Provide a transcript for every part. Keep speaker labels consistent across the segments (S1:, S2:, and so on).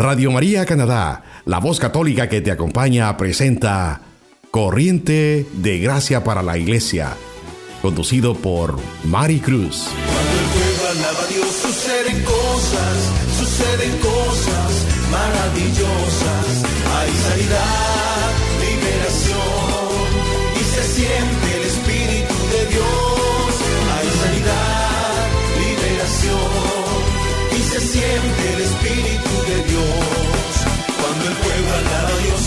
S1: Radio María Canadá, la voz católica que te acompaña, presenta Corriente de Gracia para la Iglesia, conducido por Mari Cruz.
S2: Cuando el pueblo alaba a Dios suceden cosas, suceden cosas maravillosas. Hay sanidad,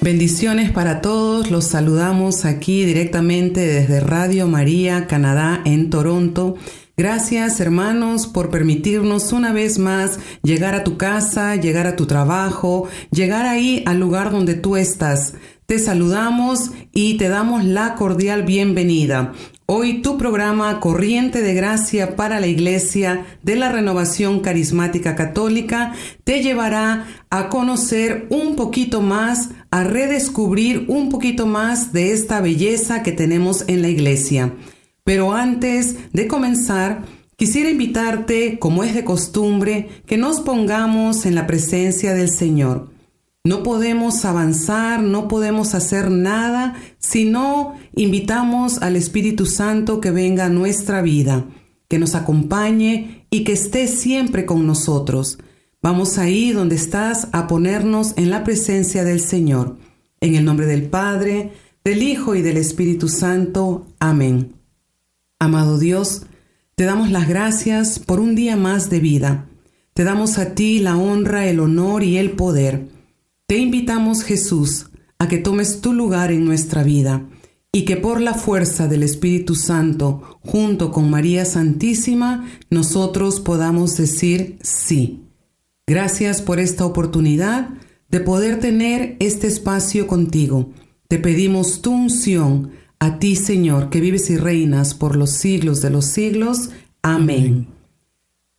S3: Bendiciones para todos, los saludamos aquí directamente desde Radio María, Canadá, en Toronto. Gracias hermanos por permitirnos una vez más llegar a tu casa, llegar a tu trabajo, llegar ahí al lugar donde tú estás. Te saludamos y te damos la cordial bienvenida. Hoy tu programa Corriente de Gracia para la Iglesia de la Renovación Carismática Católica te llevará a conocer un poquito más, a redescubrir un poquito más de esta belleza que tenemos en la Iglesia. Pero antes de comenzar, quisiera invitarte, como es de costumbre, que nos pongamos en la presencia del Señor. No podemos avanzar, no podemos hacer nada si no invitamos al Espíritu Santo que venga a nuestra vida, que nos acompañe y que esté siempre con nosotros. Vamos ahí donde estás a ponernos en la presencia del Señor. En el nombre del Padre, del Hijo y del Espíritu Santo. Amén. Amado Dios, te damos las gracias por un día más de vida. Te damos a ti la honra, el honor y el poder. Te invitamos, Jesús, a que tomes tu lugar en nuestra vida y que por la fuerza del Espíritu Santo, junto con María Santísima, nosotros podamos decir sí. Gracias por esta oportunidad de poder tener este espacio contigo. Te pedimos tu unción a ti, Señor, que vives y reinas por los siglos de los siglos. Amén.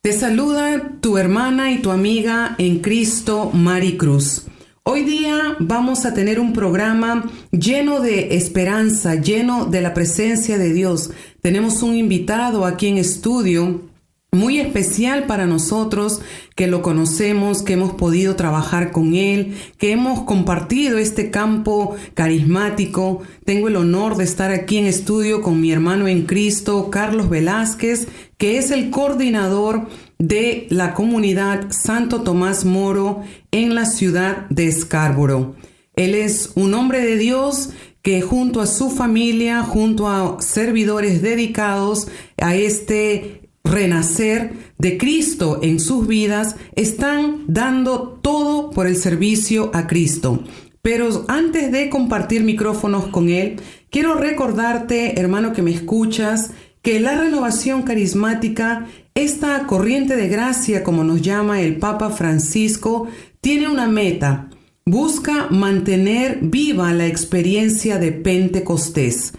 S3: Te saluda tu hermana y tu amiga en Cristo, Mari Cruz. Hoy día vamos a tener un programa lleno de esperanza, lleno de la presencia de Dios. Tenemos un invitado aquí en estudio muy especial para nosotros que lo conocemos, que hemos podido trabajar con él, que hemos compartido este campo carismático. Tengo el honor de estar aquí en estudio con mi hermano en Cristo, Carlos Velázquez, que es el coordinador de la comunidad Santo Tomás Moro en la ciudad de Scarborough. Él es un hombre de Dios que junto a su familia, junto a servidores dedicados a este renacer de Cristo en sus vidas, están dando todo por el servicio a Cristo. Pero antes de compartir micrófonos con Él, quiero recordarte, hermano que me escuchas, que la renovación carismática, esta corriente de gracia, como nos llama el Papa Francisco, tiene una meta. Busca mantener viva la experiencia de Pentecostés.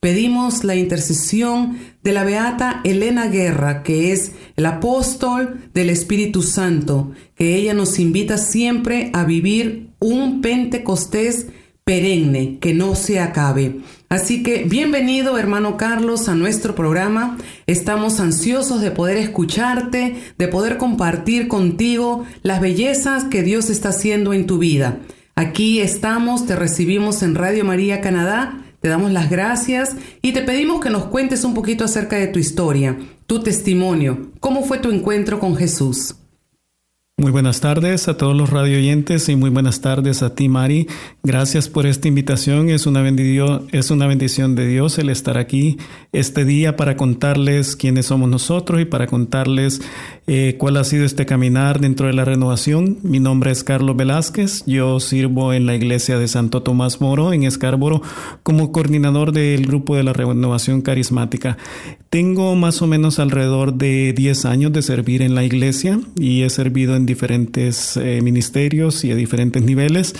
S3: Pedimos la intercesión de la beata Elena Guerra, que es el apóstol del Espíritu Santo, que ella nos invita siempre a vivir un Pentecostés perenne, que no se acabe. Así que bienvenido hermano Carlos a nuestro programa. Estamos ansiosos de poder escucharte, de poder compartir contigo las bellezas que Dios está haciendo en tu vida. Aquí estamos, te recibimos en Radio María Canadá te damos las gracias y te pedimos que nos cuentes un poquito acerca de tu historia, tu testimonio, cómo fue tu encuentro con Jesús.
S4: Muy buenas tardes a todos los radio oyentes y muy buenas tardes a ti, Mari. Gracias por esta invitación. Es una, bendición, es una bendición de Dios el estar aquí este día para contarles quiénes somos nosotros y para contarles eh, cuál ha sido este caminar dentro de la renovación. Mi nombre es Carlos Velázquez. Yo sirvo en la iglesia de Santo Tomás Moro en Escárboro como coordinador del grupo de la renovación carismática. Tengo más o menos alrededor de 10 años de servir en la iglesia y he servido en diferentes eh, ministerios y a diferentes niveles.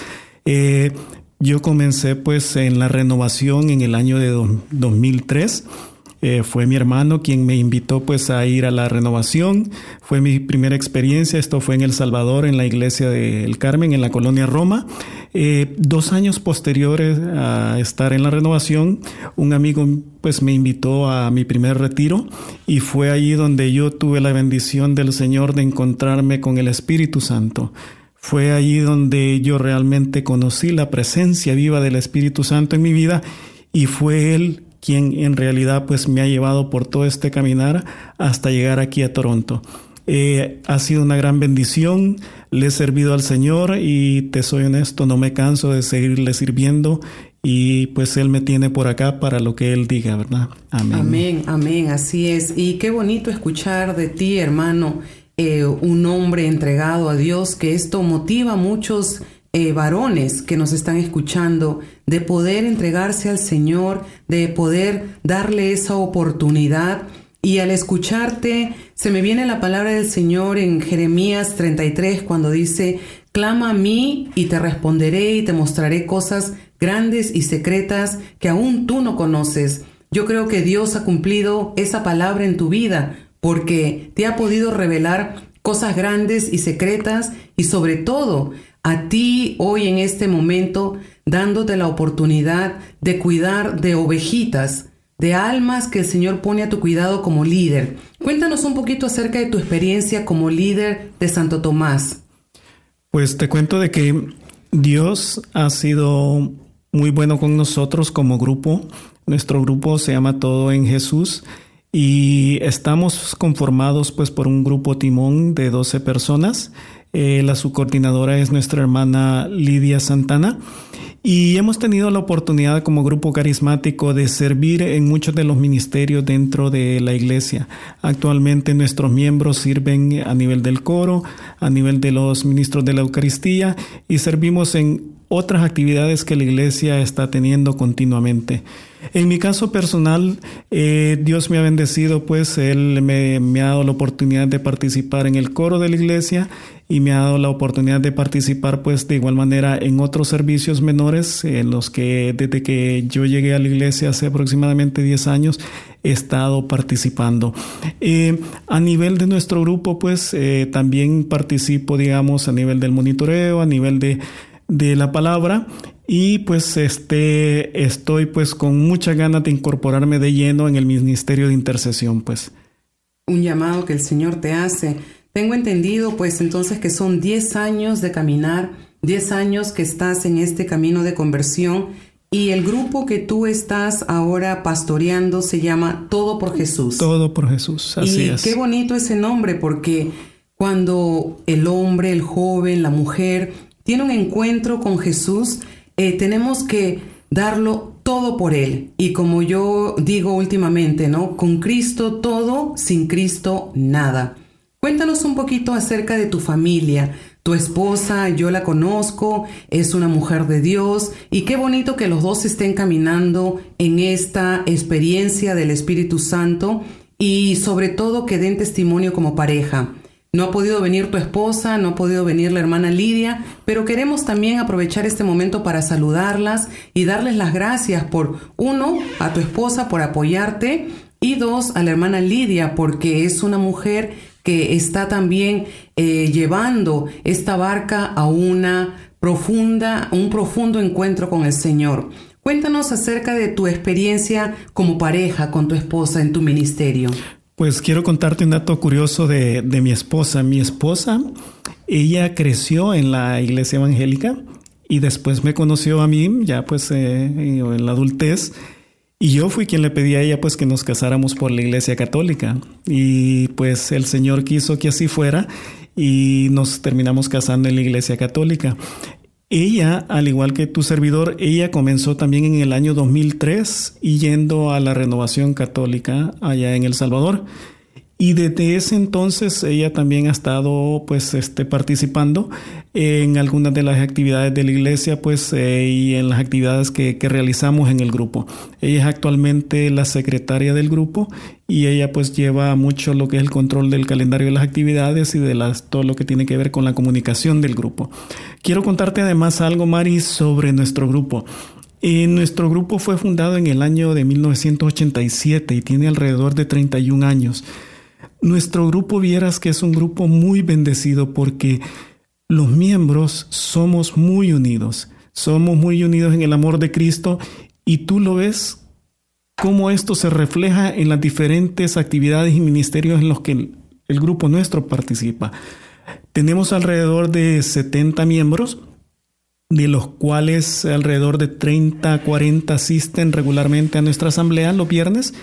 S4: Eh, yo comencé pues en la renovación en el año de 2003 eh, fue mi hermano quien me invitó pues a ir a la renovación. Fue mi primera experiencia. Esto fue en El Salvador, en la iglesia del Carmen, en la colonia Roma. Eh, dos años posteriores a estar en la renovación, un amigo pues me invitó a mi primer retiro y fue allí donde yo tuve la bendición del Señor de encontrarme con el Espíritu Santo. Fue allí donde yo realmente conocí la presencia viva del Espíritu Santo en mi vida y fue Él quien en realidad pues me ha llevado por todo este caminar hasta llegar aquí a Toronto. Eh, ha sido una gran bendición, le he servido al Señor y te soy honesto, no me canso de seguirle sirviendo y pues Él me tiene por acá para lo que Él diga, ¿verdad?
S3: Amén. Amén, amén, así es. Y qué bonito escuchar de ti, hermano, eh, un hombre entregado a Dios, que esto motiva a muchos eh, varones que nos están escuchando de poder entregarse al Señor, de poder darle esa oportunidad. Y al escucharte, se me viene la palabra del Señor en Jeremías 33 cuando dice, clama a mí y te responderé y te mostraré cosas grandes y secretas que aún tú no conoces. Yo creo que Dios ha cumplido esa palabra en tu vida porque te ha podido revelar cosas grandes y secretas y sobre todo a ti hoy en este momento dándote la oportunidad de cuidar de ovejitas, de almas que el Señor pone a tu cuidado como líder. Cuéntanos un poquito acerca de tu experiencia como líder de Santo Tomás.
S4: Pues te cuento de que Dios ha sido muy bueno con nosotros como grupo. Nuestro grupo se llama Todo en Jesús y estamos conformados pues por un grupo timón de 12 personas eh, la subcoordinadora es nuestra hermana Lidia Santana. Y hemos tenido la oportunidad como grupo carismático de servir en muchos de los ministerios dentro de la iglesia. Actualmente nuestros miembros sirven a nivel del coro, a nivel de los ministros de la Eucaristía y servimos en otras actividades que la iglesia está teniendo continuamente. En mi caso personal, eh, Dios me ha bendecido, pues Él me, ha dado la oportunidad de participar en el coro de la iglesia y me ha dado la oportunidad de participar, pues de igual manera en otros servicios menores, en los que desde que yo llegué a la iglesia hace aproximadamente 10 años, he estado participando. Eh, a nivel de nuestro grupo, pues eh, también participo, digamos, a nivel del monitoreo, a nivel de la palabra y pues este estoy pues con mucha ganas de incorporarme de lleno en el ministerio de intercesión pues.
S3: Un llamado que el Señor te hace. Tengo entendido pues entonces que son 10 años de caminar, 10 años que estás en este camino de conversión y el grupo que tú estás ahora pastoreando se llama Todo por Jesús.
S4: Todo por Jesús, así
S3: y Qué bonito ese nombre porque cuando el hombre, el joven, la mujer tiene un encuentro con Jesús, eh, tenemos que darlo todo por Él. Y como yo digo últimamente, ¿no? Con Cristo todo, sin Cristo nada. Cuéntanos un poquito acerca de tu familia. Tu esposa, yo la conozco, es una mujer de Dios y qué bonito que los dos estén caminando en esta experiencia del Espíritu Santo y sobre todo que den testimonio como pareja. No ha podido venir tu esposa, no ha podido venir la hermana Lidia, pero queremos también aprovechar este momento para saludarlas y darles las gracias por, uno, a tu esposa por apoyarte y dos, a la hermana Lidia porque es una mujer que está también eh, llevando esta barca a una profunda, un profundo encuentro con el Señor. Cuéntanos acerca de tu experiencia como pareja con tu esposa en tu ministerio.
S4: Pues quiero contarte un dato curioso de, mi esposa. Mi esposa, ella creció en la iglesia evangélica y después me conoció a mí, ya pues eh, en la adultez, y yo fui quien le pedí a ella pues que nos casáramos por la iglesia católica. Y pues el Señor quiso que así fuera y nos terminamos casando en la iglesia católica. Ella, al igual que tu servidor, ella comenzó también en el año 2003 y yendo a la renovación católica allá en El Salvador. Y desde ese entonces ella también ha estado pues este participando en algunas de las actividades de la iglesia pues eh, y en las actividades que, que, realizamos en el grupo. Ella es actualmente la secretaria del grupo y ella pues lleva mucho lo que es el control del calendario de las actividades y de las, todo lo que tiene que ver con la comunicación del grupo. Quiero contarte además algo Mari sobre nuestro grupo. Eh, nuestro grupo fue fundado en el año de 1987 y tiene alrededor de 31 años. Nuestro grupo vieras que es un grupo muy bendecido porque los miembros somos muy unidos, somos muy unidos en el amor de Cristo y tú lo ves cómo esto se refleja en las diferentes actividades y ministerios en los que el, grupo nuestro participa. Tenemos alrededor de 70 miembros, de los cuales alrededor de 30 a 40 asisten regularmente a nuestra asamblea los viernes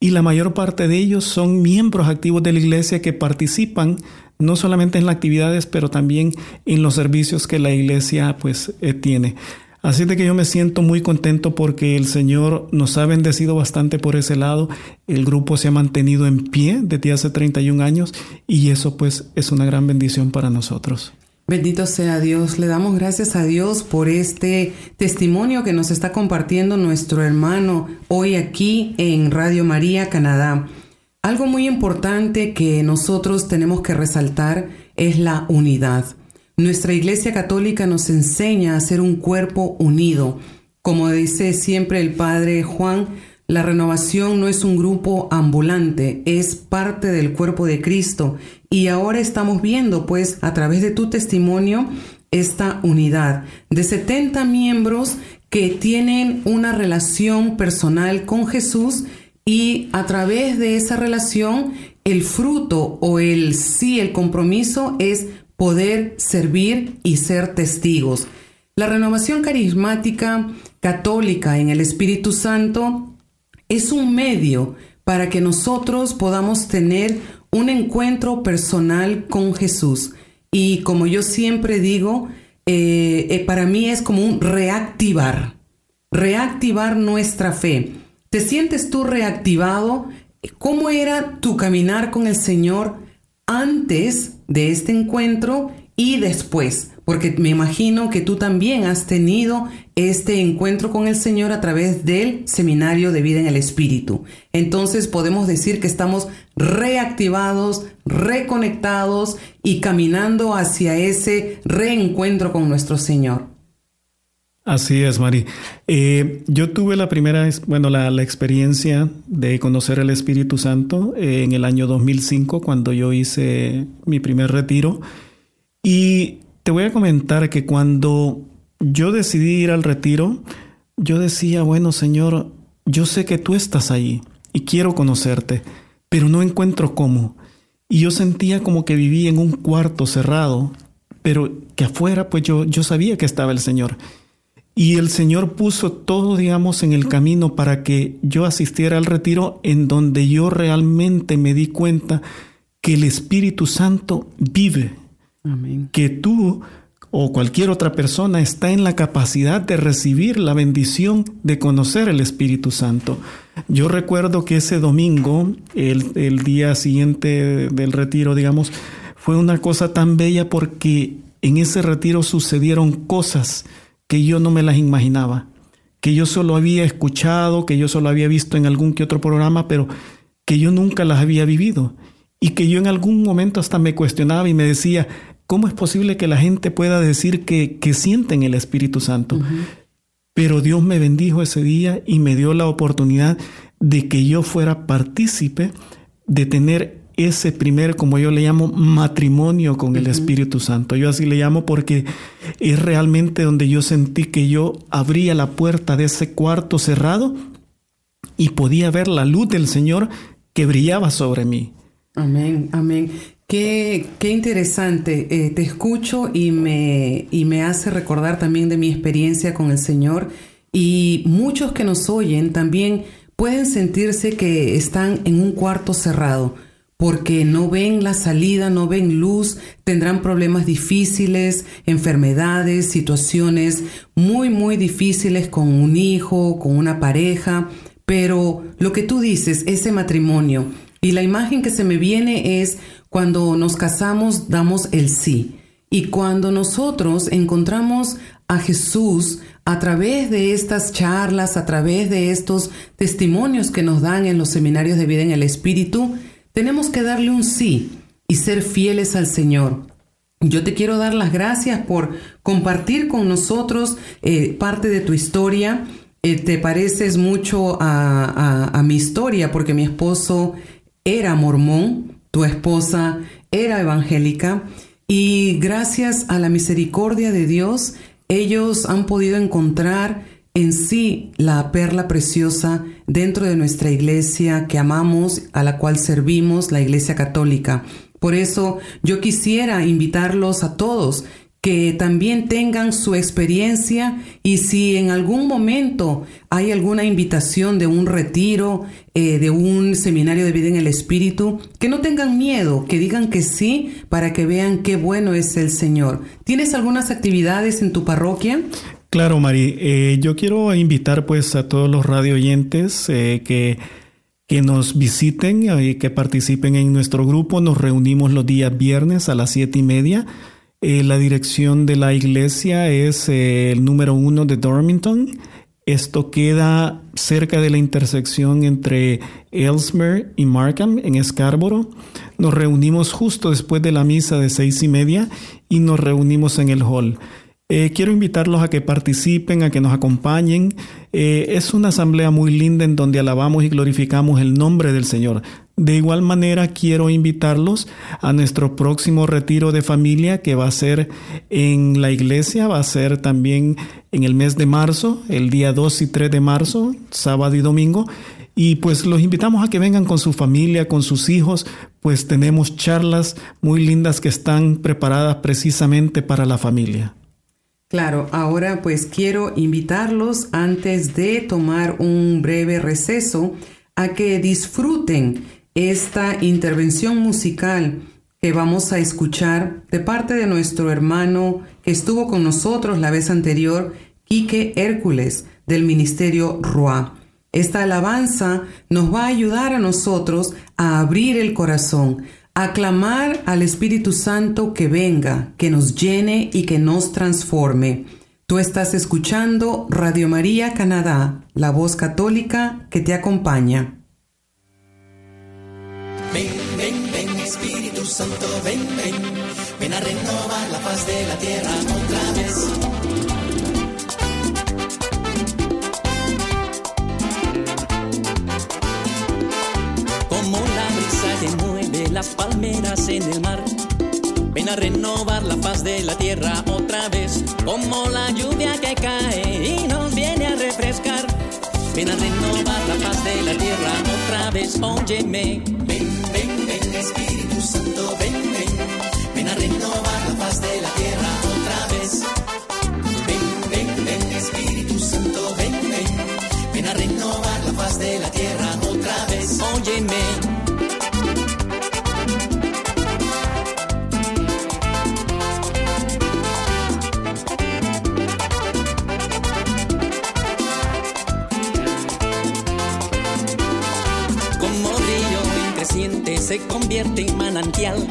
S4: y la mayor parte de ellos son miembros activos de la iglesia que participan no solamente en las actividades, pero también en los servicios que la iglesia pues eh, tiene. Así de que yo me siento muy contento porque el Señor nos ha bendecido bastante por ese lado. El grupo se ha mantenido en pie desde hace 31 años y eso pues es una gran bendición para nosotros.
S3: Bendito sea Dios. Le damos gracias a Dios por este testimonio que nos está compartiendo nuestro hermano hoy aquí en Radio María, Canadá. Algo muy importante que nosotros tenemos que resaltar es la unidad. Nuestra Iglesia Católica nos enseña a ser un cuerpo unido. Como dice siempre el Padre Juan, la renovación no es un grupo ambulante, es parte del cuerpo de Cristo. Y ahora estamos viendo, pues, a través de tu testimonio, esta unidad de 70 miembros que tienen una relación personal con Jesús y a través de esa relación el fruto o el sí, el compromiso es poder servir y ser testigos. La renovación carismática católica en el Espíritu Santo es un medio para que nosotros podamos tener un encuentro personal con Jesús. Y como yo siempre digo, eh, eh, para mí es como un reactivar, reactivar nuestra fe. ¿Te sientes tú reactivado? ¿Cómo era tu caminar con el Señor antes de este encuentro y después? Porque me imagino que tú también has tenido este encuentro con el Señor a través del seminario de vida en el Espíritu. Entonces podemos decir que estamos reactivados, reconectados y caminando hacia ese reencuentro con nuestro Señor.
S4: Así es, Mari. Eh, yo tuve la primera, bueno, la, experiencia de conocer el Espíritu Santo eh, en el año 2005, cuando yo hice mi primer retiro. Y te voy a comentar que cuando yo decidí ir al retiro, yo decía, bueno Señor, yo sé que tú estás ahí y quiero conocerte, pero no encuentro cómo. Y yo sentía como que vivía en un cuarto cerrado, pero que afuera pues yo, yo sabía que estaba el Señor. Y el Señor puso todo, digamos, en el camino para que yo asistiera al retiro en donde yo realmente me di cuenta que el Espíritu Santo vive. Que tú o cualquier otra persona está en la capacidad de recibir la bendición de conocer el Espíritu Santo. Yo recuerdo que ese domingo, el, día siguiente del retiro, digamos, fue una cosa tan bella porque en ese retiro sucedieron cosas que yo no me las imaginaba, que yo solo había escuchado, que yo solo había visto en algún que otro programa, pero que yo nunca las había vivido y que yo en algún momento hasta me cuestionaba y me decía, ¿Cómo es posible que la gente pueda decir que, que sienten el Espíritu Santo? Pero Dios me bendijo ese día y me dio la oportunidad de que yo fuera partícipe de tener ese primer, como yo le llamo, matrimonio con el Espíritu Santo. Yo así le llamo porque es realmente donde yo sentí que yo abría la puerta de ese cuarto cerrado y podía ver la luz del Señor que brillaba sobre mí.
S3: Amén, amén. Qué, qué interesante. Eh, te escucho y me, y me hace recordar también de mi experiencia con el Señor. Y muchos que nos oyen también pueden sentirse que están en un cuarto cerrado porque no ven la salida, no ven luz, tendrán problemas difíciles, enfermedades, situaciones muy, muy difíciles con un hijo, con una pareja. Pero lo que tú dices, ese matrimonio, Y la imagen que se me viene es cuando nos casamos damos el sí. Y cuando nosotros encontramos a Jesús a través de estas charlas, a través de estos testimonios que nos dan en los seminarios de vida en el Espíritu, tenemos que darle un sí y ser fieles al Señor. Yo te quiero dar las gracias por compartir con nosotros eh, parte de tu historia. Eh, te pareces mucho a, mi historia porque mi esposo era mormón, tu esposa era evangélica y gracias a la misericordia de Dios ellos han podido encontrar en sí la perla preciosa dentro de nuestra iglesia que amamos, a la cual servimos, la iglesia católica. Por eso yo quisiera invitarlos a todos que también tengan su experiencia y si en algún momento hay alguna invitación de un retiro, eh, de un seminario de vida en el Espíritu, que no tengan miedo, que digan que sí para que vean qué bueno es el Señor. ¿Tienes algunas actividades en tu parroquia?
S4: Claro, Mari. Eh, yo quiero invitar pues a todos los radio oyentes eh, que que nos visiten y que participen en nuestro grupo. Nos reunimos los días viernes a las siete y media. Eh, la dirección de la iglesia es eh, el número uno de Dormington. Esto queda cerca de la intersección entre Ellesmere y Markham en Scarborough. Nos reunimos justo después de la misa de seis y media y nos reunimos en el hall. Eh, quiero invitarlos a que participen, a que nos acompañen. Es una asamblea muy linda en donde alabamos y glorificamos el nombre del Señor. De igual manera, quiero invitarlos a nuestro próximo retiro de familia que va a ser en la iglesia, va a ser también en el mes de marzo, el día 2 y 3 de marzo, sábado y domingo. Y pues los invitamos a que vengan con su familia, con sus hijos, pues tenemos charlas muy lindas que están preparadas precisamente para la familia.
S3: Claro, ahora pues quiero invitarlos antes de tomar un breve receso a que disfruten esta intervención musical que vamos a escuchar de parte de nuestro hermano que estuvo con nosotros la vez anterior, Quique Hércules, del Ministerio RUA. Esta alabanza nos va a ayudar a nosotros a abrir el corazón, aclamar al Espíritu Santo que venga, que nos llene y que nos transforme. Tú estás escuchando Radio María Canadá, la voz católica que te acompaña.
S5: Ven, ven, ven, Espíritu Santo, ven, ven, ven a renovar la paz de la tierra otra vez. las palmeras en el mar. Ven a renovar la paz de la tierra otra vez, como la lluvia que cae y nos viene a refrescar. Ven a renovar la paz de la tierra otra vez, óyeme. Ven, ven, ven, Espíritu Santo, ven, ven. Ven a renovar la paz de la tierra otra vez. Ven, ven, ven, Espíritu Santo, ven, se convierte en manantial.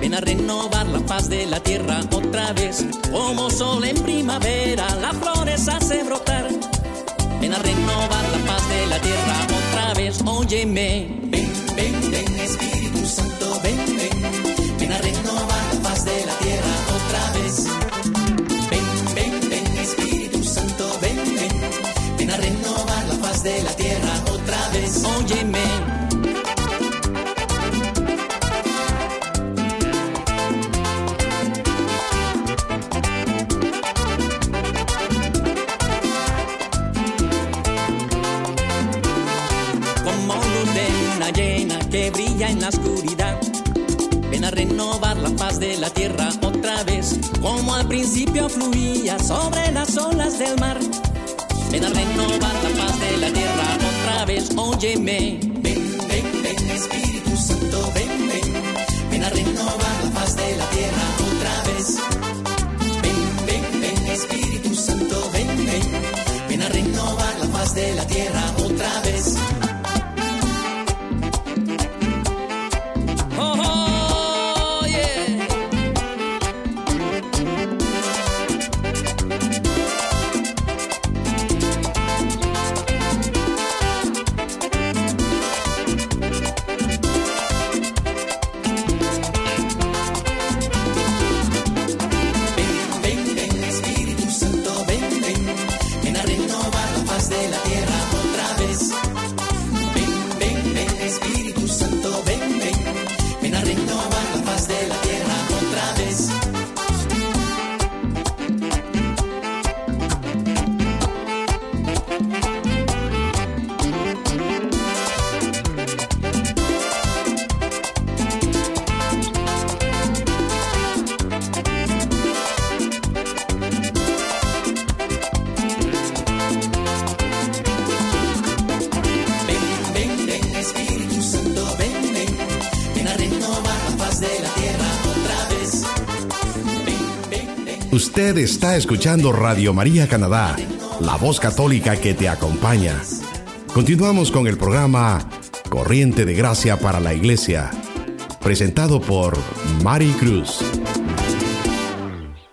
S5: Ven a renovar la paz de la tierra otra vez. Como sol en primavera, las flores hace brotar. Ven a renovar la paz de la tierra otra vez. Óyeme. De la tierra otra vez, como al principio fluía sobre las olas del mar. Ven a renovar la paz de la tierra otra vez, óyeme. Ven, ven, ven, Espíritu Santo, ven, ven. Ven a renovar la paz de la tierra otra vez. Ven, ven, ven, Espíritu Santo, ven, ven. Ven a renovar la paz de la tierra otra vez.
S1: Está escuchando Radio María Canadá, la voz católica que te acompaña. Continuamos con el programa Corriente de Gracia para la Iglesia, presentado por Mari Cruz.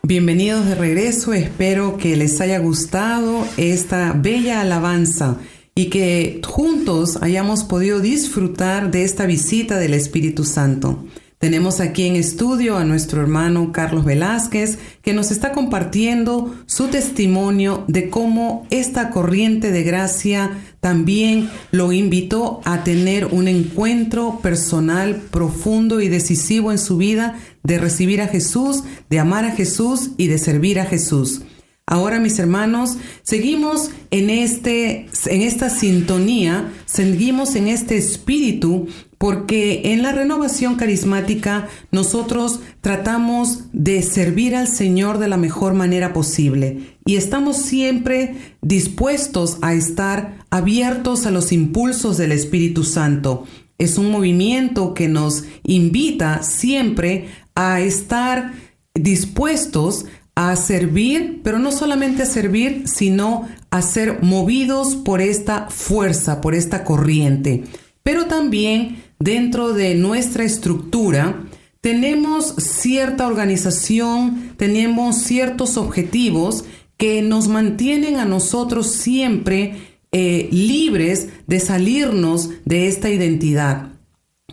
S3: Bienvenidos de regreso, espero que les haya gustado esta bella alabanza y que juntos hayamos podido disfrutar de esta visita del Espíritu Santo. Tenemos aquí en estudio a nuestro hermano Carlos Velázquez, que nos está compartiendo su testimonio de cómo esta corriente de gracia también lo invitó a tener un encuentro personal profundo y decisivo en su vida de recibir a Jesús, de amar a Jesús y de servir a Jesús. Ahora, mis hermanos, seguimos en, este, en esta sintonía, seguimos en este espíritu, porque en la renovación carismática nosotros tratamos de servir al Señor de la mejor manera posible y estamos siempre dispuestos a estar abiertos a los impulsos del Espíritu Santo. Es un movimiento que nos invita siempre a estar dispuestos a servir, pero no solamente a servir, sino a ser movidos por esta fuerza, por esta corriente. Pero también dentro de nuestra estructura tenemos cierta organización, tenemos ciertos objetivos que nos mantienen a nosotros siempre eh, libres de salirnos de esta identidad.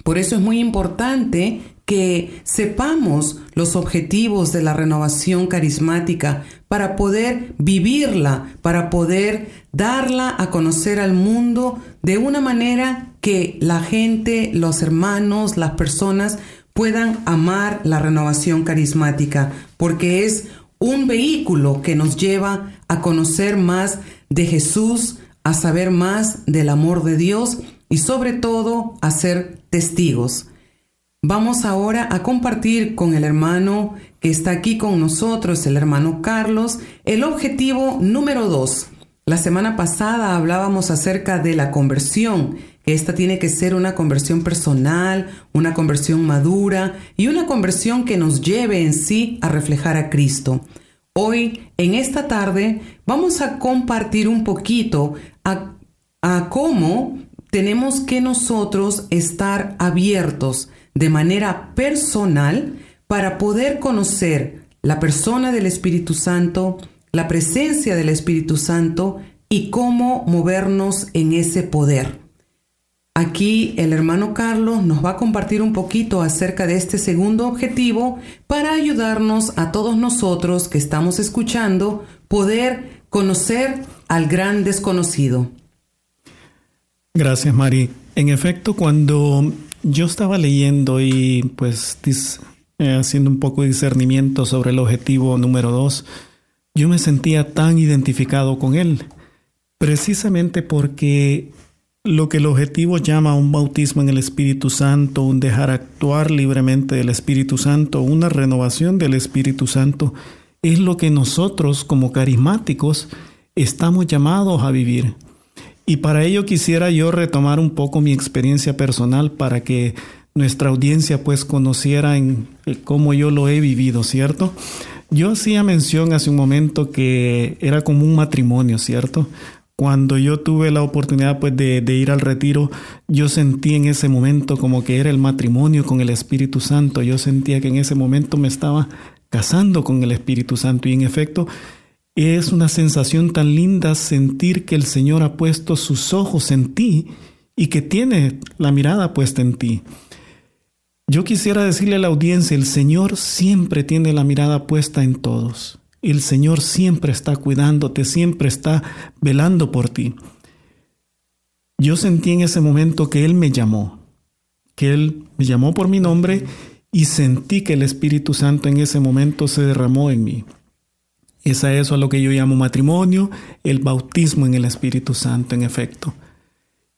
S3: Por eso es muy importante que sepamos los objetivos de la renovación carismática para poder vivirla, para poder darla a conocer al mundo de una manera que la gente, los hermanos, las personas puedan amar la renovación carismática, porque es un vehículo que nos lleva a conocer más de Jesús, a saber más del amor de Dios y sobre todo a ser testigos. Vamos ahora a compartir con el hermano que está aquí con nosotros, el hermano Carlos, el objetivo número dos. La semana pasada hablábamos acerca de la conversión, que esta tiene que ser una conversión personal, una conversión madura y una conversión que nos lleve en sí a reflejar a Cristo. Hoy, en esta tarde, vamos a compartir un poquito a, a cómo tenemos que nosotros estar abiertos de manera personal para poder conocer la persona del Espíritu Santo, la presencia del Espíritu Santo y cómo movernos en ese poder. Aquí el hermano Carlos nos va a compartir un poquito acerca de este segundo objetivo para ayudarnos a todos nosotros que estamos escuchando poder conocer al gran desconocido.
S4: Gracias, Mari. En efecto, cuando yo estaba leyendo y pues eh, haciendo un poco de discernimiento sobre el objetivo número dos, yo me sentía tan identificado con él, precisamente porque lo que el objetivo llama un bautismo en el Espíritu Santo, un dejar actuar libremente del Espíritu Santo, una renovación del Espíritu Santo, es lo que nosotros como carismáticos estamos llamados a vivir. Y para ello quisiera yo retomar un poco mi experiencia personal para que nuestra audiencia pues conociera en cómo yo lo he vivido, ¿cierto? Yo hacía mención hace un momento que era como un matrimonio, ¿cierto? Cuando yo tuve la oportunidad pues de, de, ir al retiro, yo sentí en ese momento como que era el matrimonio con el Espíritu Santo. Yo sentía que en ese momento me estaba casando con el Espíritu Santo y en efecto es una sensación tan linda sentir que el Señor ha puesto sus ojos en ti y que tiene la mirada puesta en ti. Yo quisiera decirle a la audiencia, el Señor siempre tiene la mirada puesta en todos. El Señor siempre está cuidándote, siempre está velando por ti. Yo sentí en ese momento que Él me llamó, que Él me llamó por mi nombre y sentí que el Espíritu Santo en ese momento se derramó en mí. Es a eso a lo que yo llamo matrimonio, el bautismo en el Espíritu Santo, en efecto.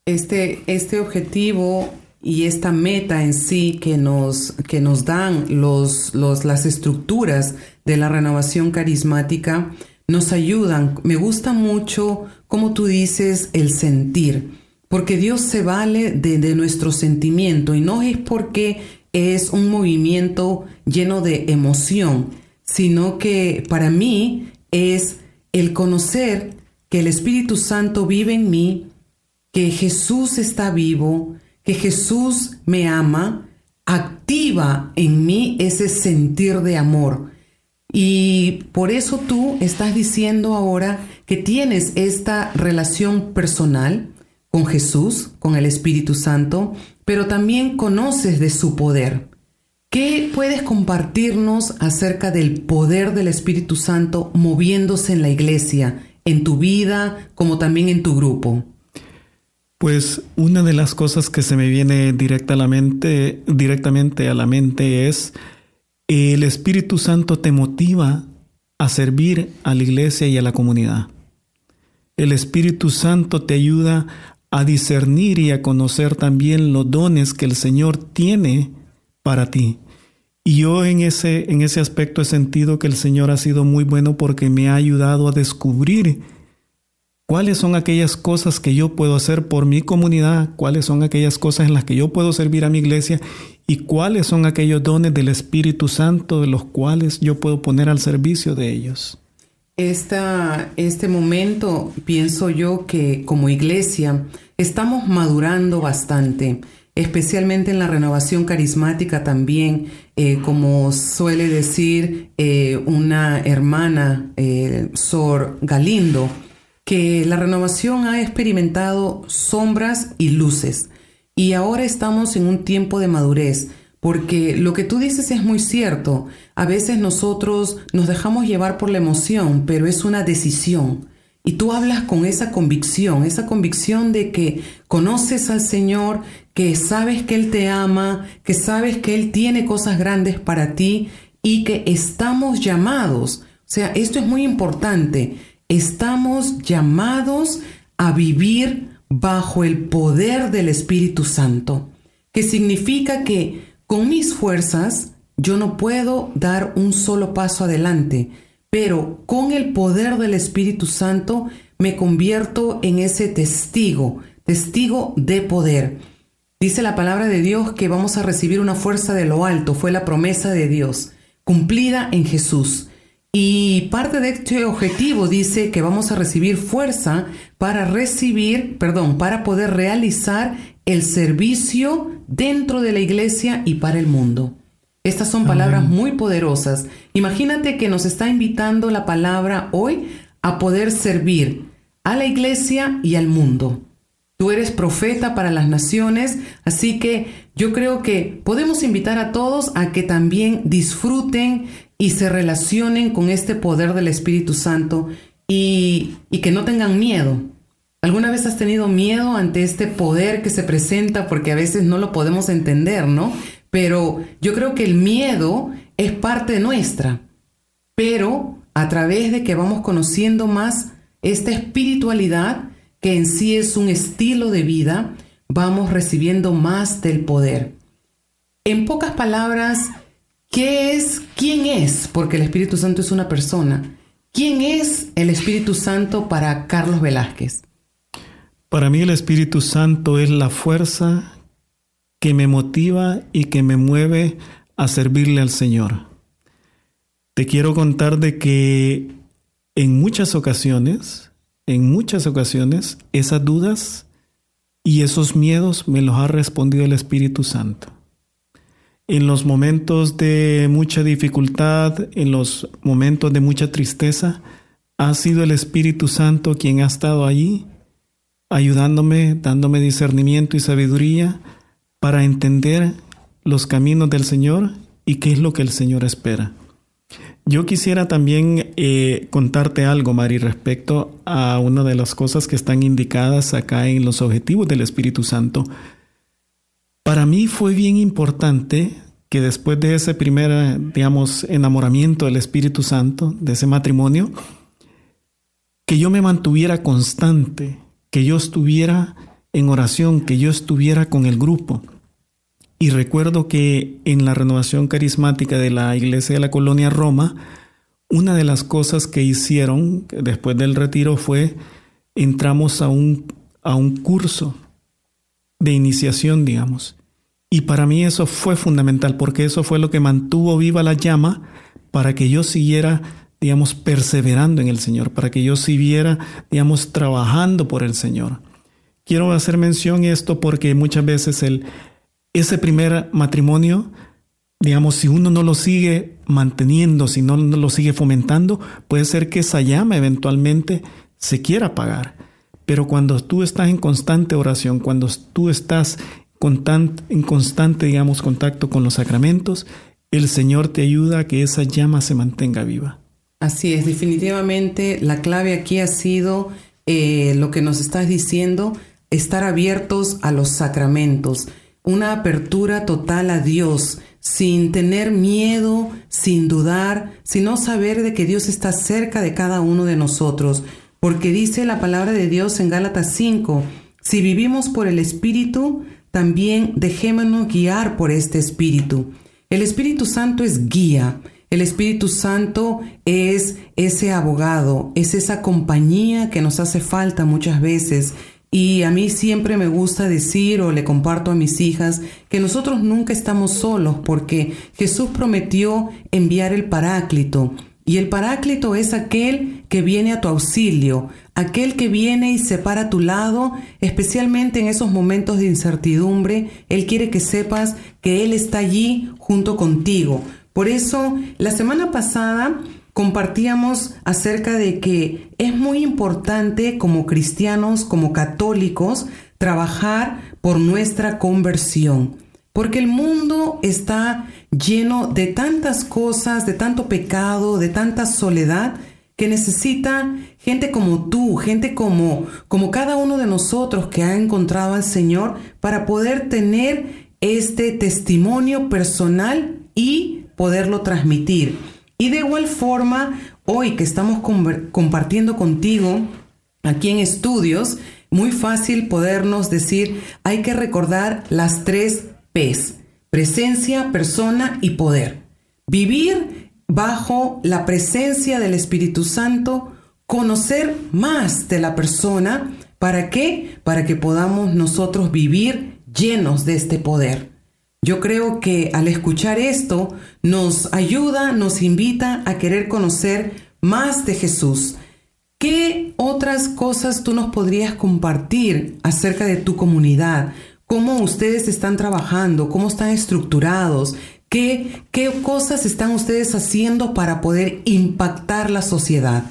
S3: Este, este objetivo y esta meta en sí que nos, que nos dan los, los, las estructuras de la renovación carismática nos ayudan. Me gusta mucho, como tú dices, el sentir, porque Dios se vale de, de nuestro sentimiento y no es porque es un movimiento lleno de emoción, sino que para mí es el conocer que el Espíritu Santo vive en mí, que Jesús está vivo, que Jesús me ama, activa en mí ese sentir de amor. Y por eso tú estás diciendo ahora que tienes esta relación personal con Jesús, con el Espíritu Santo, pero también conoces de su poder. ¿Qué puedes compartirnos acerca del poder del Espíritu Santo moviéndose en la iglesia, en tu vida, como también en tu grupo?
S4: Pues una de las cosas que se me viene directa a la mente, directamente a la mente es el Espíritu Santo te motiva a servir a la iglesia y a la comunidad. El Espíritu Santo te ayuda a discernir y a conocer también los dones que el Señor tiene para ti. Y yo en ese, en ese aspecto he sentido que el Señor ha sido muy bueno porque me ha ayudado a descubrir cuáles son aquellas cosas que yo puedo hacer por mi comunidad, cuáles son aquellas cosas en las que yo puedo servir a mi iglesia y cuáles son aquellos dones del Espíritu Santo de los cuales yo puedo poner al servicio de ellos.
S3: Este momento pienso yo que como iglesia estamos madurando bastante, especialmente en la renovación carismática también, eh, como suele decir eh, una hermana, eh, Sor Galindo, que la renovación ha experimentado sombras y luces y ahora estamos en un tiempo de madurez porque lo que tú dices es muy cierto. A veces nosotros nos dejamos llevar por la emoción, pero es una decisión. Y tú hablas con esa convicción, esa convicción de que conoces al Señor, que sabes que Él te ama, que sabes que Él tiene cosas grandes para ti y que estamos llamados. O sea, esto es muy importante. Estamos llamados a vivir bajo el poder del Espíritu Santo, que significa que con mis fuerzas yo no puedo dar un solo paso adelante, pero con el poder del Espíritu Santo me convierto en ese testigo, testigo de poder. Dice la palabra de Dios que vamos a recibir una fuerza de lo alto, fue la promesa de Dios, cumplida en Jesús. Y parte de este objetivo dice que vamos a recibir fuerza para recibir, perdón, para poder realizar el servicio dentro de la iglesia y para el mundo. Estas son palabras muy poderosas. Imagínate que nos está invitando la palabra hoy a poder servir a la iglesia y al mundo. Tú eres profeta para las naciones, así que yo creo que podemos invitar a todos a que también disfruten y se relacionen con este poder del Espíritu Santo y, y que no tengan miedo, ¿Alguna vez has tenido miedo ante este poder que se presenta porque a veces no lo podemos entender, ¿no? Pero yo creo que el miedo es parte nuestra, pero a través de que vamos conociendo más esta espiritualidad, que en sí es un estilo de vida, vamos recibiendo más del poder. En pocas palabras, ¿qué es? ¿Quién es? Porque el Espíritu Santo es una persona. ¿Quién es el Espíritu Santo para Carlos Velázquez?
S4: Para mí el Espíritu Santo es la fuerza que me motiva y que me mueve a servirle al Señor. Te quiero contar de que en muchas ocasiones, en muchas ocasiones, esas dudas y esos miedos me los ha respondido el Espíritu Santo. En los momentos de mucha dificultad, en los momentos de mucha tristeza, ha sido el Espíritu Santo quien ha estado allí ayudándome, dándome discernimiento y sabiduría para entender los caminos del Señor y qué es lo que el Señor espera. Yo quisiera también eh, contarte algo, Mari, respecto a una de las cosas que están indicadas acá en los objetivos del Espíritu Santo. Para mí fue bien importante que después de ese primer, digamos, enamoramiento del Espíritu Santo, de ese matrimonio, que yo me mantuviera constante que yo estuviera en oración, que yo estuviera con el grupo. Y recuerdo que en la renovación carismática de la iglesia de la colonia Roma, una de las cosas que hicieron después del retiro fue entramos a un, a un curso de iniciación, digamos. Y para mí eso fue fundamental porque eso fue lo que mantuvo viva la llama para que yo siguiera, digamos, perseverando en el Señor, para que yo siguiera, digamos, trabajando por el Señor. Quiero hacer mención esto porque muchas veces el, ese primer matrimonio, digamos, si uno no lo sigue manteniendo, si no, lo sigue fomentando, puede ser que esa llama eventualmente se quiera apagar. Pero cuando tú estás en constante oración, cuando tú estás en constante, digamos, contacto con los sacramentos, el Señor te ayuda a que esa llama se mantenga viva.
S3: Así es, definitivamente la clave aquí ha sido eh, lo que nos estás diciendo, estar abiertos a los sacramentos, una apertura total a Dios, sin tener miedo, sin dudar, sino saber de que Dios está cerca de cada uno de nosotros, porque dice la palabra de Dios en Gálatas 5, si vivimos por el Espíritu, también dejémonos guiar por este Espíritu. El Espíritu Santo es guía, el Espíritu Santo es ese abogado, es esa compañía que nos hace falta muchas veces y a mí siempre me gusta decir o le comparto a mis hijas que nosotros nunca estamos solos porque Jesús prometió enviar el Paráclito. Y el Paráclito es aquel que viene a tu auxilio, aquel que viene y se para a tu lado, especialmente en esos momentos de incertidumbre. Él quiere que sepas que Él está allí junto contigo. Por eso, la semana pasada compartíamos acerca de que es muy importante como cristianos, como católicos, trabajar por nuestra conversión. Porque el mundo está lleno de tantas cosas, de tanto pecado, de tanta soledad, que necesita gente como tú, gente como, como cada uno de nosotros que ha encontrado al Señor para poder tener este testimonio personal y poderlo transmitir. Y de igual forma, hoy que estamos compartiendo contigo aquí en estudios, muy fácil podernos decir, hay que recordar las tres P's, presencia, persona y poder. Vivir bajo la presencia del Espíritu Santo, conocer más de la persona, ¿para qué? Para que podamos nosotros vivir llenos de este poder. Yo creo que al escuchar esto nos ayuda, nos invita a querer conocer más de Jesús. ¿Qué otras cosas tú nos podrías compartir acerca de tu comunidad? ¿Cómo ustedes están trabajando? ¿Cómo están estructurados? ¿Qué, qué cosas están ustedes haciendo para poder impactar la sociedad?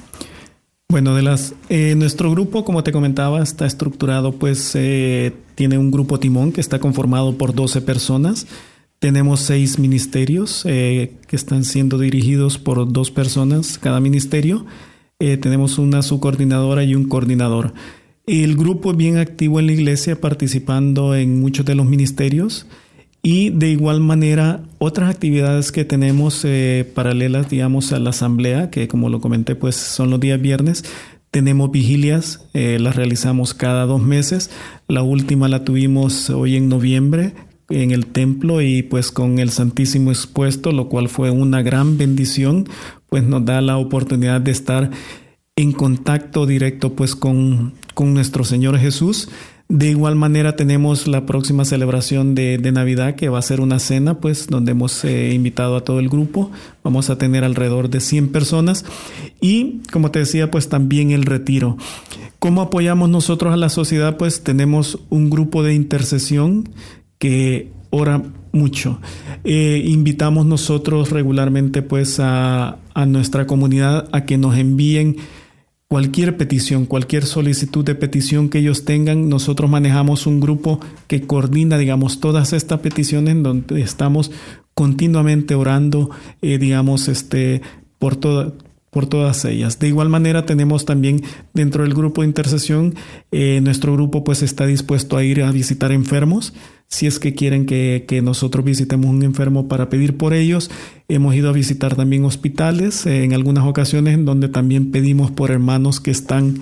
S4: Bueno, de las eh, nuestro grupo, como te comentaba, está estructurado, pues eh, tiene un grupo timón que está conformado por 12 personas. Tenemos seis ministerios eh, que están siendo dirigidos por dos personas cada ministerio. tenemos una subcoordinadora y un coordinador. El grupo es bien activo en la iglesia, participando en muchos de los ministerios. Y de igual manera, otras actividades que tenemos eh, paralelas, digamos, a la asamblea, que como lo comenté, pues son los días viernes. Tenemos vigilias, eh, las realizamos cada dos meses. La última la tuvimos hoy en noviembre en el templo y pues con el Santísimo expuesto, lo cual fue una gran bendición, pues nos da la oportunidad de estar en contacto directo pues con, con nuestro Señor Jesús de igual manera tenemos la próxima celebración de, Navidad que va a ser una cena, pues donde hemos eh, invitado a todo el grupo. Vamos a tener alrededor de 100 personas y como te decía, pues también el retiro. ¿Cómo apoyamos nosotros a la sociedad? Pues tenemos un grupo de intercesión que ora mucho. Eh, invitamos nosotros regularmente pues a, a nuestra comunidad a que nos envíen cualquier petición, cualquier solicitud de petición que ellos tengan, nosotros manejamos un grupo que coordina, digamos, todas estas peticiones donde estamos continuamente orando, eh, digamos, este, por toda, por todas ellas. De igual manera tenemos también dentro del grupo de intercesión, eh, nuestro grupo pues está dispuesto a ir a visitar enfermos, si es que quieren que, que, nosotros visitemos un enfermo para pedir por ellos. Hemos ido a visitar también hospitales eh, en algunas ocasiones en donde también pedimos por hermanos que están,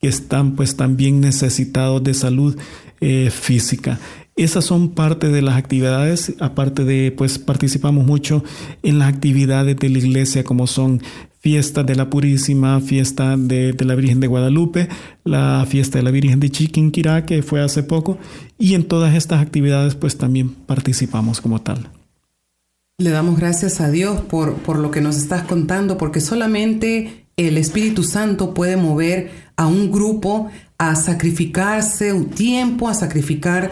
S4: que están pues también necesitados de salud eh, física. Esas son parte de las actividades, aparte de, pues participamos mucho en las actividades de la iglesia como son fiesta de la Purísima, fiesta de, la Virgen de Guadalupe, la fiesta de la Virgen de Chiquinquirá, que fue hace poco, y en todas estas actividades pues también participamos como tal.
S3: Le damos gracias a Dios por, por lo que nos estás contando, porque solamente el Espíritu Santo puede mover a un grupo a sacrificarse un tiempo, a sacrificar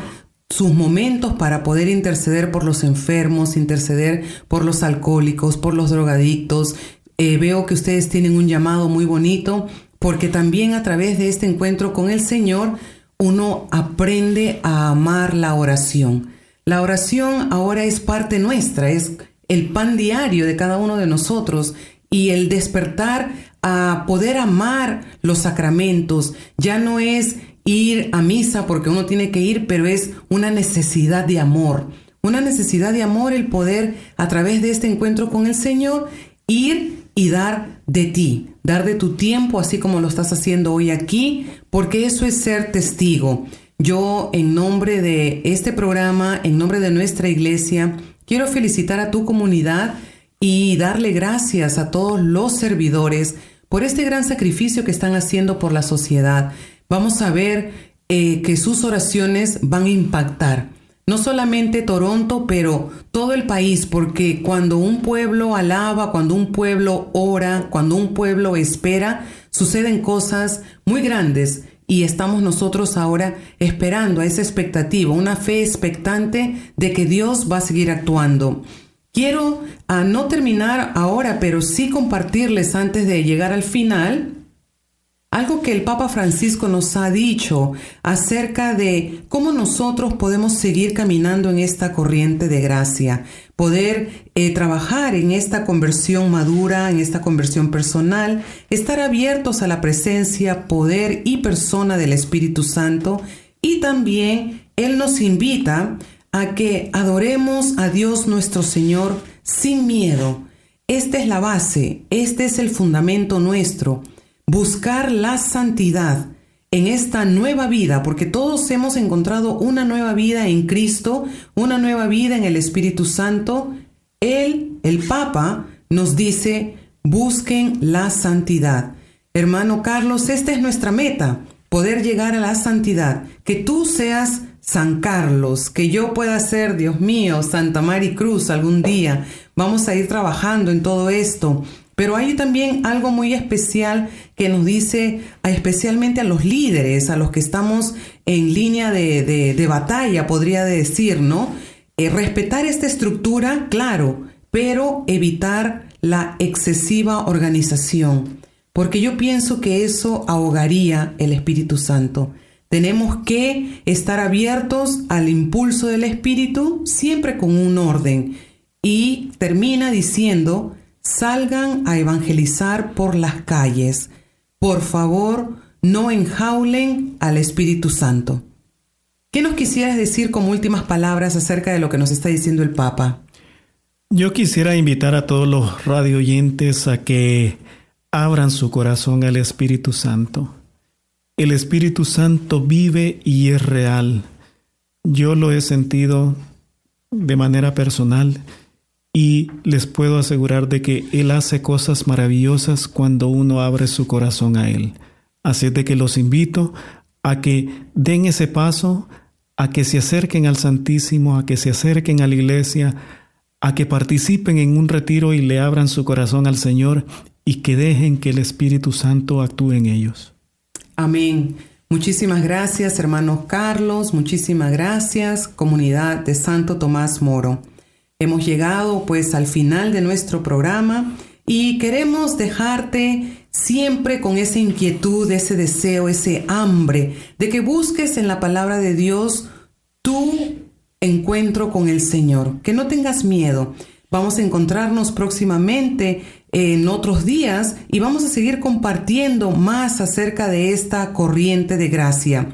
S3: sus momentos para poder interceder por los enfermos, interceder por los alcohólicos, por los drogadictos. Eh, veo que ustedes tienen un llamado muy bonito porque también a través de este encuentro con el Señor uno aprende a amar la oración. La oración ahora es parte nuestra, es el pan diario de cada uno de nosotros y el despertar a poder amar los sacramentos ya no es ir a misa porque uno tiene que ir, pero es una necesidad de amor. Una necesidad de amor el poder a través de este encuentro con el Señor ir y dar de ti, dar de tu tiempo así como lo estás haciendo hoy aquí, porque eso es ser testigo. Yo en nombre de este programa, en nombre de nuestra iglesia, quiero felicitar a tu comunidad y darle gracias a todos los servidores por este gran sacrificio que están haciendo por la sociedad vamos a ver eh, que sus oraciones van a impactar. No solamente Toronto, pero todo el país, porque cuando un pueblo alaba, cuando un pueblo ora, cuando un pueblo espera, suceden cosas muy grandes y estamos nosotros ahora esperando a esa expectativa, una fe expectante de que Dios va a seguir actuando. Quiero a no terminar ahora, pero sí compartirles antes de llegar al final algo que el Papa Francisco nos ha dicho acerca de cómo nosotros podemos seguir caminando en esta corriente de gracia, poder eh, trabajar en esta conversión madura, en esta conversión personal, estar abiertos a la presencia, poder y persona del Espíritu Santo y también Él nos invita a que adoremos a Dios nuestro Señor sin miedo. Esta es la base, este es el fundamento nuestro buscar la santidad en esta nueva vida, porque todos hemos encontrado una nueva vida en Cristo, una nueva vida en el Espíritu Santo. Él, el Papa, nos dice, busquen la santidad. Hermano Carlos, esta es nuestra meta, poder llegar a la santidad, que tú seas San Carlos, que yo pueda ser, Dios mío, Santa Mari Cruz algún día. Vamos a ir trabajando en todo esto. Pero hay también algo muy especial que nos dice especialmente a los líderes, a los que estamos en línea de, batalla, podría decir, ¿no? Eh, respetar esta estructura, claro, pero evitar la excesiva organización, porque yo pienso que eso ahogaría el Espíritu Santo. Tenemos que estar abiertos al impulso del Espíritu, siempre con un orden. Y termina diciendo, salgan a evangelizar por las calles. Por favor, no enjaulen al Espíritu Santo. ¿Qué nos quisieras decir como últimas palabras acerca de lo que nos está diciendo el Papa?
S4: Yo quisiera invitar a todos los radio oyentes a que abran su corazón al Espíritu Santo. El Espíritu Santo vive y es real. Yo lo he sentido de manera personal y les puedo asegurar de que Él hace cosas maravillosas cuando uno abre su corazón a Él. Así de que los invito a que den ese paso, a que se acerquen al Santísimo, a que se acerquen a la iglesia, a que participen en un retiro y le abran su corazón al Señor y que dejen que el Espíritu Santo actúe en ellos.
S3: Amén. Muchísimas gracias, hermano Carlos. Muchísimas gracias, comunidad de Santo Tomás Moro. Hemos llegado pues al final de nuestro programa y queremos dejarte siempre con esa inquietud, ese deseo, ese hambre de que busques en la palabra de Dios tu encuentro con el Señor, que no tengas miedo. Vamos a encontrarnos próximamente en otros días y vamos a seguir compartiendo más acerca de esta corriente de gracia.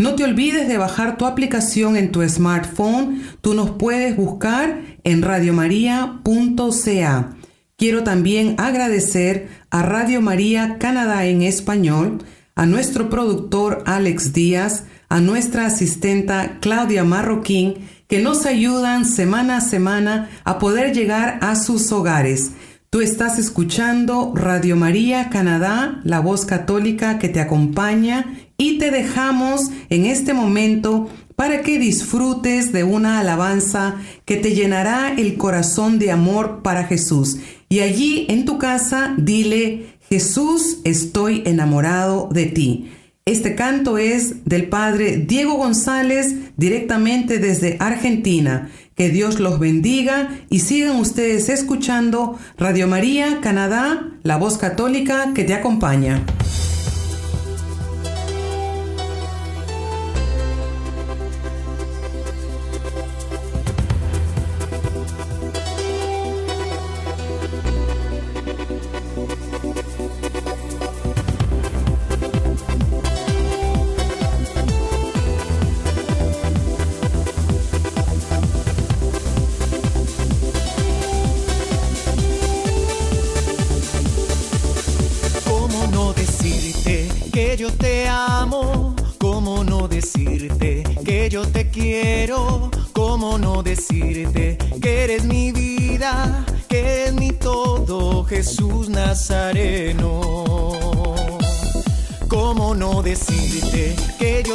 S3: No te olvides de bajar tu aplicación en tu smartphone. Tú nos puedes buscar en radiomaria.ca. Quiero también agradecer a Radio María Canadá en español, a nuestro productor Alex Díaz, a nuestra asistenta Claudia Marroquín, que nos ayudan semana a semana a poder llegar a sus hogares. Tú estás escuchando Radio María Canadá, la voz católica que te acompaña y te dejamos en este momento para que disfrutes de una alabanza que te llenará el corazón de amor para Jesús. Y allí en tu casa dile, Jesús, estoy enamorado de ti. Este canto es del padre Diego González directamente desde Argentina. Que Dios los bendiga y sigan ustedes escuchando Radio María Canadá, la voz católica que te acompaña.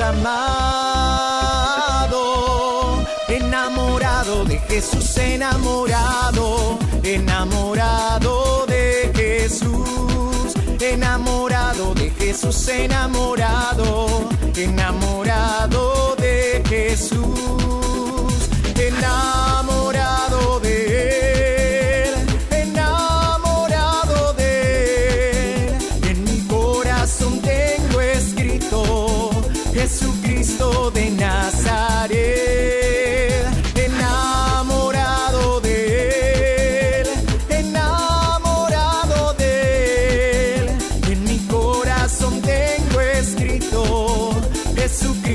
S6: Amado, enamorado de Jesús, enamorado, enamorado de Jesús, enamorado de Jesús, enamorado enamorado de Jesús,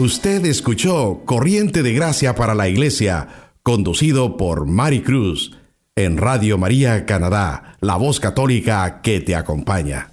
S1: Usted escuchó Corriente de Gracia para la Iglesia, conducido por Mari Cruz, en Radio María Canadá, la voz católica que te acompaña.